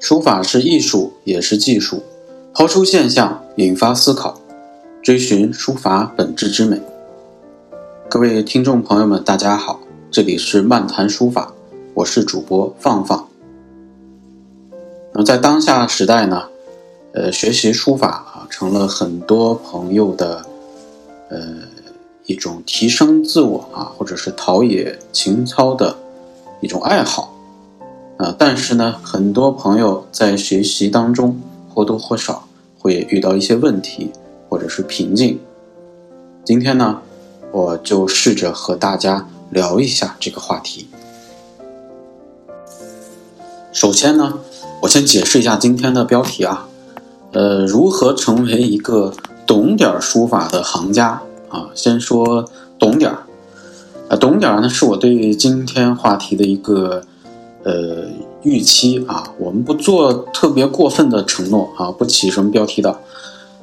书法是艺术，也是技术。抛出现象，引发思考，追寻书法本质之美。各位听众朋友们，大家好，这里是漫谈书法，我是主播放放。那么在当下时代呢，呃，学习书法啊，成了很多朋友的呃一种提升自我啊，或者是陶冶情操的一种爱好。啊，但是呢，很多朋友在学习当中或多或少会遇到一些问题或者是瓶颈。今天呢，我就试着和大家聊一下这个话题。首先呢，我先解释一下今天的标题啊，呃，如何成为一个懂点书法的行家啊？先说懂点儿，啊，懂点儿呢，是我对今天话题的一个。呃，预期啊，我们不做特别过分的承诺啊，不起什么标题的，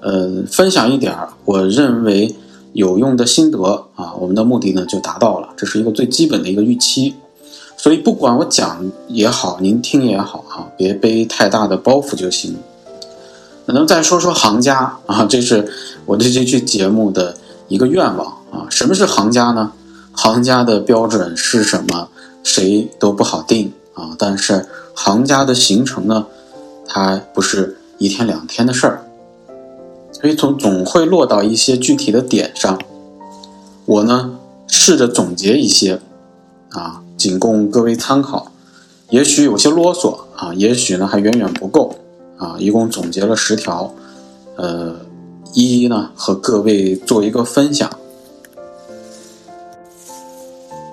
呃，分享一点我认为有用的心得啊，我们的目的呢就达到了，这是一个最基本的一个预期。所以不管我讲也好，您听也好啊，别背太大的包袱就行。那么再说说行家啊，这是我对这期节目的一个愿望啊。什么是行家呢？行家的标准是什么？谁都不好定。啊，但是行家的形成呢，它不是一天两天的事儿，所以总总会落到一些具体的点上。我呢试着总结一些，啊，仅供各位参考。也许有些啰嗦啊，也许呢还远远不够啊。一共总结了十条，呃，一一呢和各位做一个分享。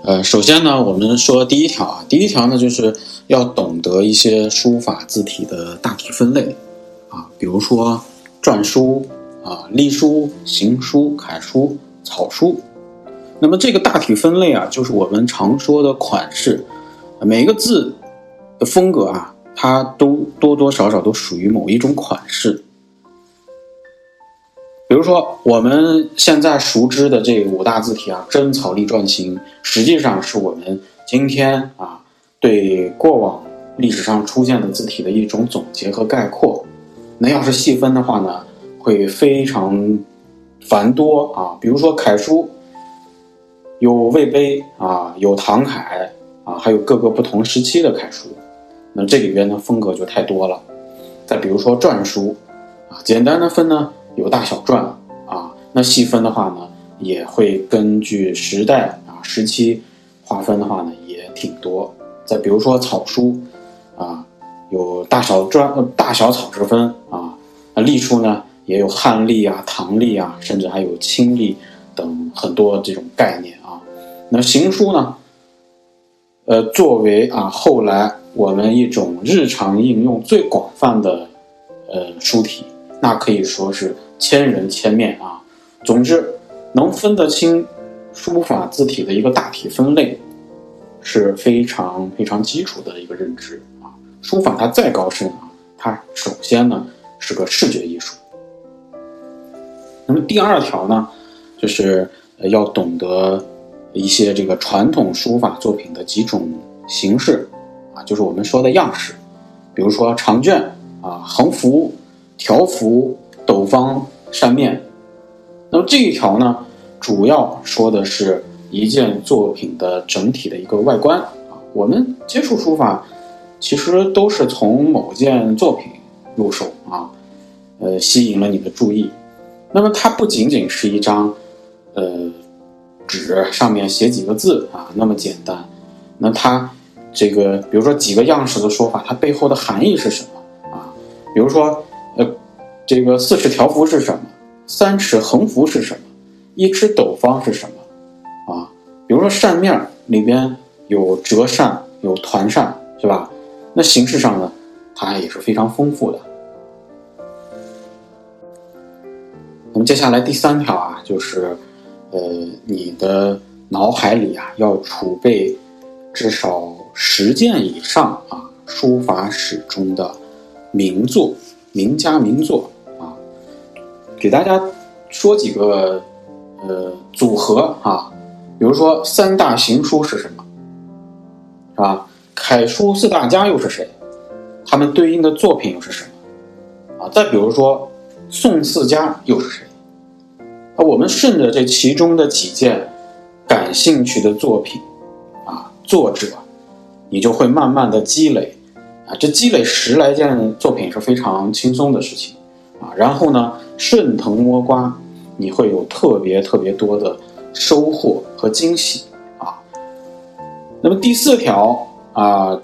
呃，首先呢，我们说第一条啊，第一条呢，就是要懂得一些书法字体的大体分类啊，比如说篆书啊、隶书、行书、楷书、草书。那么这个大体分类啊，就是我们常说的款式，每个字的风格啊，它都多多少少都属于某一种款式。比如说，我们现在熟知的这五大字体啊，真草隶篆行，实际上是我们今天啊对过往历史上出现的字体的一种总结和概括。那要是细分的话呢，会非常繁多啊。比如说楷书，有魏碑啊，有唐楷啊，还有各个不同时期的楷书。那这里边的风格就太多了。再比如说篆书啊，简单的分呢。有大小篆啊，那细分的话呢，也会根据时代啊时期划分的话呢，也挺多。再比如说草书啊，有大小篆、大小草之分啊。那隶书呢，也有汉隶啊、唐隶啊，甚至还有清隶等很多这种概念啊。那行书呢，呃，作为啊后来我们一种日常应用最广泛的呃书体。那可以说是千人千面啊。总之，能分得清书法字体的一个大体分类，是非常非常基础的一个认知啊。书法它再高深啊，它首先呢是个视觉艺术。那么第二条呢，就是要懂得一些这个传统书法作品的几种形式啊，就是我们说的样式，比如说长卷啊、横幅。条幅、斗方、扇面，那么这一条呢，主要说的是一件作品的整体的一个外观啊。我们接触书法，其实都是从某件作品入手啊，呃，吸引了你的注意。那么它不仅仅是一张呃纸上面写几个字啊那么简单，那它这个比如说几个样式的说法，它背后的含义是什么啊？比如说。这个四尺条幅是什么？三尺横幅是什么？一尺斗方是什么？啊，比如说扇面里边有折扇，有团扇，是吧？那形式上呢，它也是非常丰富的。那么接下来第三条啊，就是呃，你的脑海里啊要储备至少十件以上啊书法史中的名作。名家名作，给大家说几个呃组合啊，比如说三大行书是什么，是吧？楷书四大家又是谁？他们对应的作品又是什么？啊，再比如说宋四家又是谁？啊，我们顺着这其中的几件感兴趣的作品，啊，作者，你就会慢慢的积累，啊，这积累十来件作品是非常轻松的事情，啊，然后呢，顺藤摸瓜，你会有特别特别多的收获和惊喜，啊，那么第四条啊。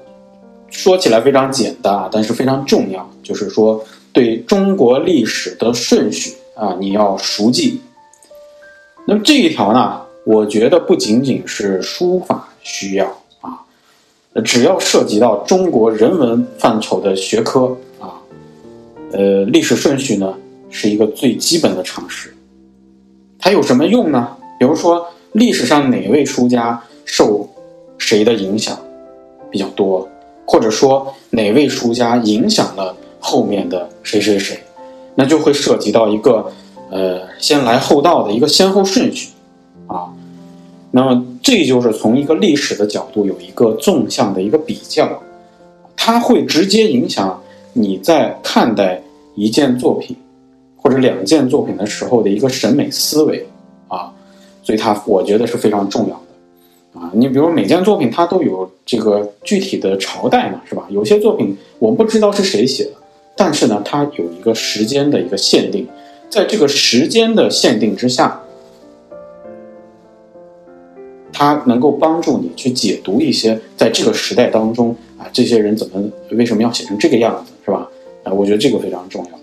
说起来非常简单啊，但是非常重要，就是说对中国历史的顺序啊，你要熟记。那么这一条呢，我觉得不仅仅是书法需要啊，只要涉及到中国人文范畴的学科啊，呃，历史顺序呢是一个最基本的常识。它有什么用呢？比如说历史上哪位书家受谁的影响比较多？或者说哪位书家影响了后面的谁谁谁，那就会涉及到一个呃先来后到的一个先后顺序啊。那么这就是从一个历史的角度有一个纵向的一个比较，它会直接影响你在看待一件作品或者两件作品的时候的一个审美思维啊，所以它我觉得是非常重要的。啊，你比如每件作品它都有这个具体的朝代嘛，是吧？有些作品我们不知道是谁写的，但是呢，它有一个时间的一个限定，在这个时间的限定之下，它能够帮助你去解读一些在这个时代当中啊，这些人怎么为什么要写成这个样子，是吧？啊，我觉得这个非常重要。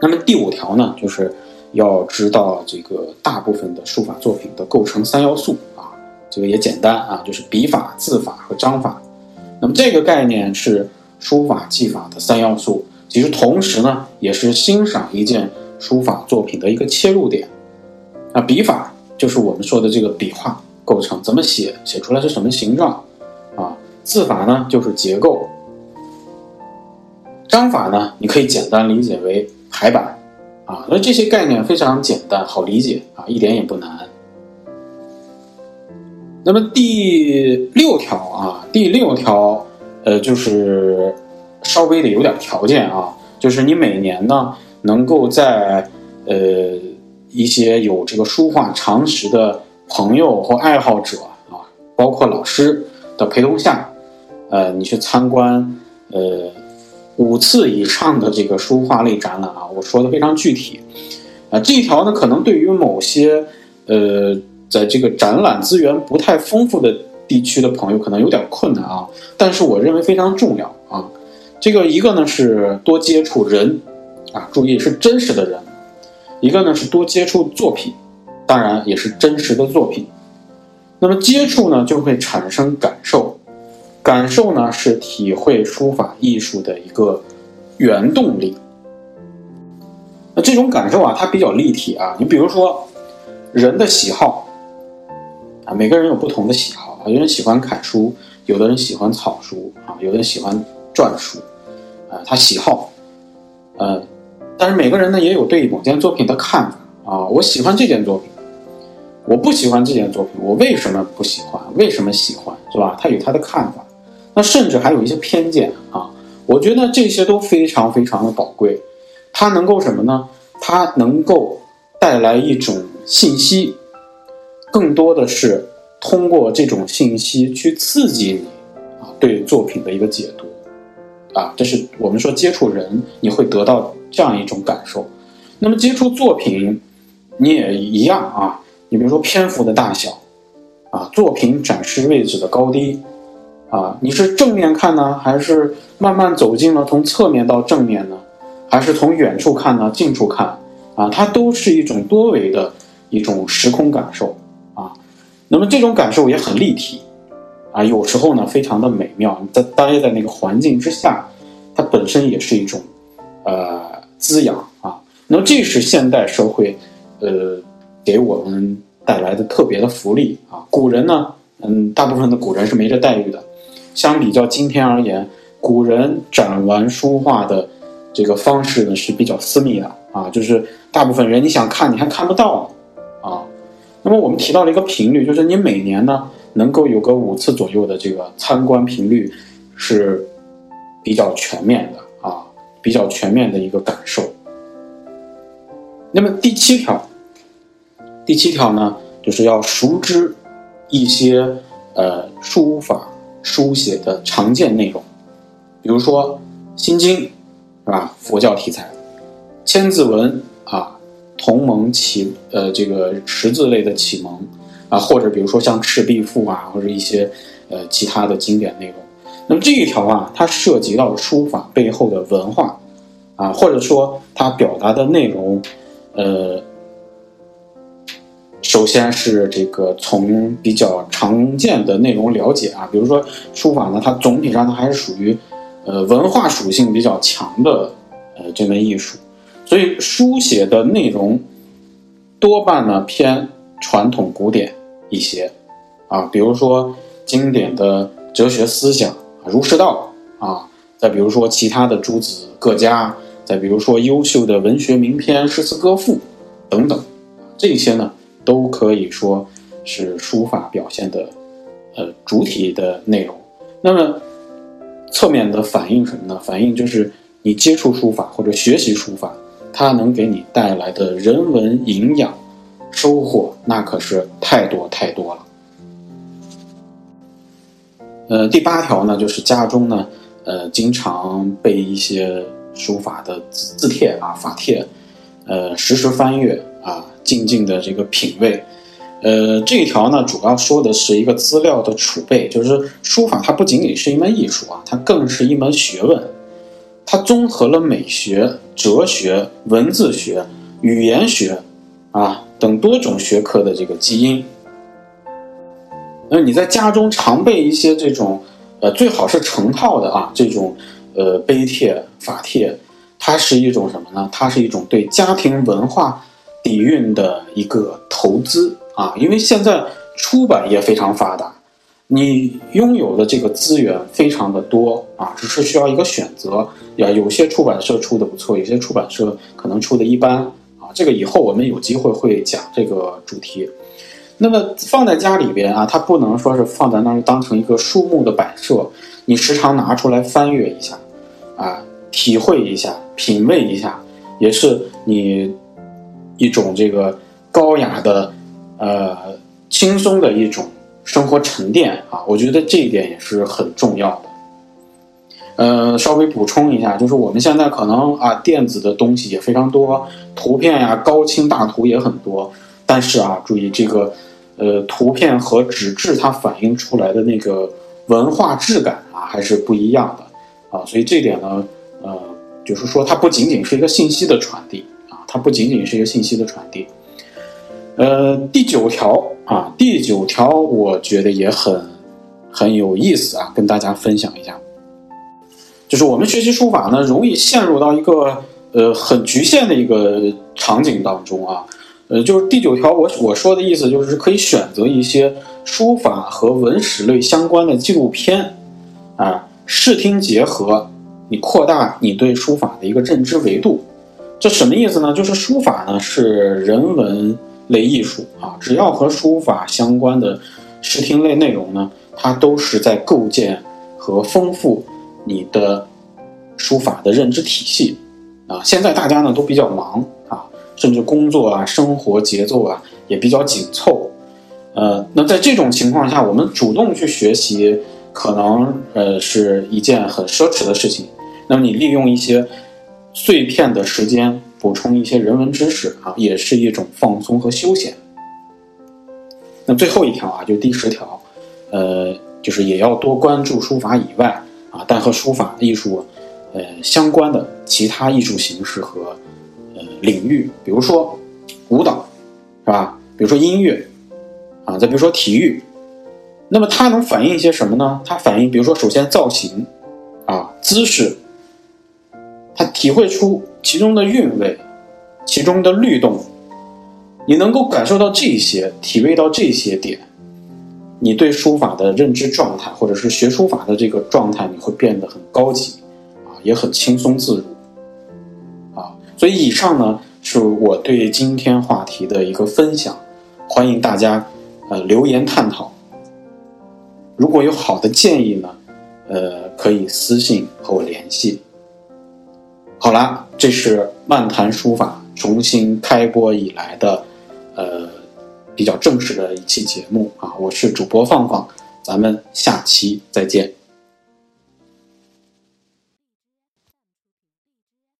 那么第五条呢，就是要知道这个大部分的书法作品的构成三要素啊。这个也简单啊，就是笔法、字法和章法。那么这个概念是书法技法的三要素，其实同时呢，也是欣赏一件书法作品的一个切入点。啊，笔法就是我们说的这个笔画构成，怎么写，写出来是什么形状啊？字法呢，就是结构。章法呢，你可以简单理解为排版啊。那这些概念非常简单，好理解啊，一点也不难。那么第六条啊，第六条，呃，就是稍微的有点条件啊，就是你每年呢，能够在呃一些有这个书画常识的朋友或爱好者啊，包括老师的陪同下，呃，你去参观呃五次以上的这个书画类展览啊，我说的非常具体，啊，这一条呢，可能对于某些呃。在这个展览资源不太丰富的地区的朋友可能有点困难啊，但是我认为非常重要啊。这个一个呢是多接触人，啊，注意是真实的人；一个呢是多接触作品，当然也是真实的作品。那么接触呢就会产生感受，感受呢是体会书法艺术的一个原动力。那这种感受啊，它比较立体啊。你比如说人的喜好啊。每个人有不同的喜好啊，有人喜欢楷书，有的人喜欢草书啊，有的人喜欢篆书，啊，他喜好，呃，但是每个人呢也有对某件作品的看法啊，我喜欢这件作品，我不喜欢这件作品，我为什么不喜欢？为什么喜欢？是吧？他有他的看法，那甚至还有一些偏见啊，我觉得这些都非常非常的宝贵，它能够什么呢？它能够带来一种信息。更多的是通过这种信息去刺激你啊，对作品的一个解读啊，这是我们说接触人你会得到这样一种感受。那么接触作品你也一样啊，你比如说篇幅的大小啊，作品展示位置的高低啊，你是正面看呢，还是慢慢走近了从侧面到正面呢，还是从远处看呢，近处看啊，它都是一种多维的一种时空感受啊。那么这种感受也很立体，啊，有时候呢非常的美妙。你在待在那个环境之下，它本身也是一种，呃，滋养啊。那么这是现代社会，呃，给我们带来的特别的福利啊。古人呢，嗯，大部分的古人是没这待遇的。相比较今天而言，古人展玩书画的这个方式呢是比较私密的啊，就是大部分人你想看你还看不到啊。那么我们提到了一个频率，就是你每年呢能够有个五次左右的这个参观频率，是比较全面的啊，比较全面的一个感受。那么第七条，第七条呢，就是要熟知一些呃书法书写的常见内容，比如说《心经》，是吧？佛教题材，《千字文》啊，同盟启呃这个识字类的启蒙啊，或者比如说像《赤壁赋》啊，或者一些呃其他的经典内容。那么这一条啊，它涉及到书法背后的文化啊，或者说它表达的内容。呃，首先是这个从比较常见的内容了解啊，比如说书法呢，它总体上它还是属于呃文化属性比较强的呃这门艺术，所以书写的内容多半呢偏传统古典一些啊，比如说经典的哲学思想儒释道啊，再比如说其他的诸子各家。再比如说，优秀的文学名篇、诗词歌赋等等，这些呢，都可以说是书法表现的呃主体的内容。那么，侧面的反映什么呢？反映就是你接触书法或者学习书法，它能给你带来的人文营养收获，那可是太多太多了。呃，第八条呢，就是家中呢，呃，经常备一些。书法的字字帖啊，法帖，呃，时时翻阅啊，静静的这个品味，呃，这一条呢，主要说的是一个资料的储备，就是书法它不仅仅是一门艺术啊，它更是一门学问，它综合了美学、哲学、文字学、语言学啊等多种学科的这个基因。那你在家中常备一些这种，呃，最好是成套的啊，这种。呃，碑帖、法帖，它是一种什么呢？它是一种对家庭文化底蕴的一个投资啊！因为现在出版业非常发达，你拥有的这个资源非常的多啊，只是需要一个选择。呀，有些出版社出的不错，有些出版社可能出的一般啊。这个以后我们有机会会讲这个主题。那么放在家里边啊，它不能说是放在那儿当成一个书目的摆设。你时常拿出来翻阅一下，啊，体会一下，品味一下，也是你一种这个高雅的、呃轻松的一种生活沉淀啊。我觉得这一点也是很重要的。呃，稍微补充一下，就是我们现在可能啊，电子的东西也非常多，图片呀、高清大图也很多，但是啊，注意这个，呃，图片和纸质它反映出来的那个。文化质感啊，还是不一样的啊，所以这点呢，呃，就是说它不仅仅是一个信息的传递，它不仅仅是一个信息的传递。呃，第九条啊，第九条我觉得也很很有意思啊，跟大家分享一下，就是我们学习书法呢，容易陷入到一个呃很局限的一个场景当中啊，呃，就是第九条我我说的意思就是可以选择一些。书法和文史类相关的纪录片，啊，视听结合，你扩大你对书法的一个认知维度。这什么意思呢？就是书法呢是人文类艺术啊，只要和书法相关的视听类内容呢，它都是在构建和丰富你的书法的认知体系啊。现在大家呢都比较忙啊，甚至工作啊、生活节奏啊也比较紧凑。呃，那在这种情况下，我们主动去学习，可能呃是一件很奢侈的事情。那么你利用一些碎片的时间补充一些人文知识啊，也是一种放松和休闲。那最后一条啊，就第十条，呃，就是也要多关注书法以外啊，但和书法艺术呃相关的其他艺术形式和呃领域，比如说舞蹈，是吧？比如说音乐。啊，再比如说体育，那么它能反映一些什么呢？它反映，比如说，首先造型，啊，姿势，体会出其中的韵味，其中的律动，你能够感受到这些，体味到这些点，你对书法的认知状态，或者是学书法的这个状态，你会变得很高级，啊，也很轻松自如，啊，所以以上呢是我对今天话题的一个分享，欢迎大家。呃，留言探讨。如果有好的建议呢，呃，可以私信和我联系。好啦，这是漫谈书法重新开播以来的，呃，比较正式的一期节目啊，我是主播放放，咱们下期再见。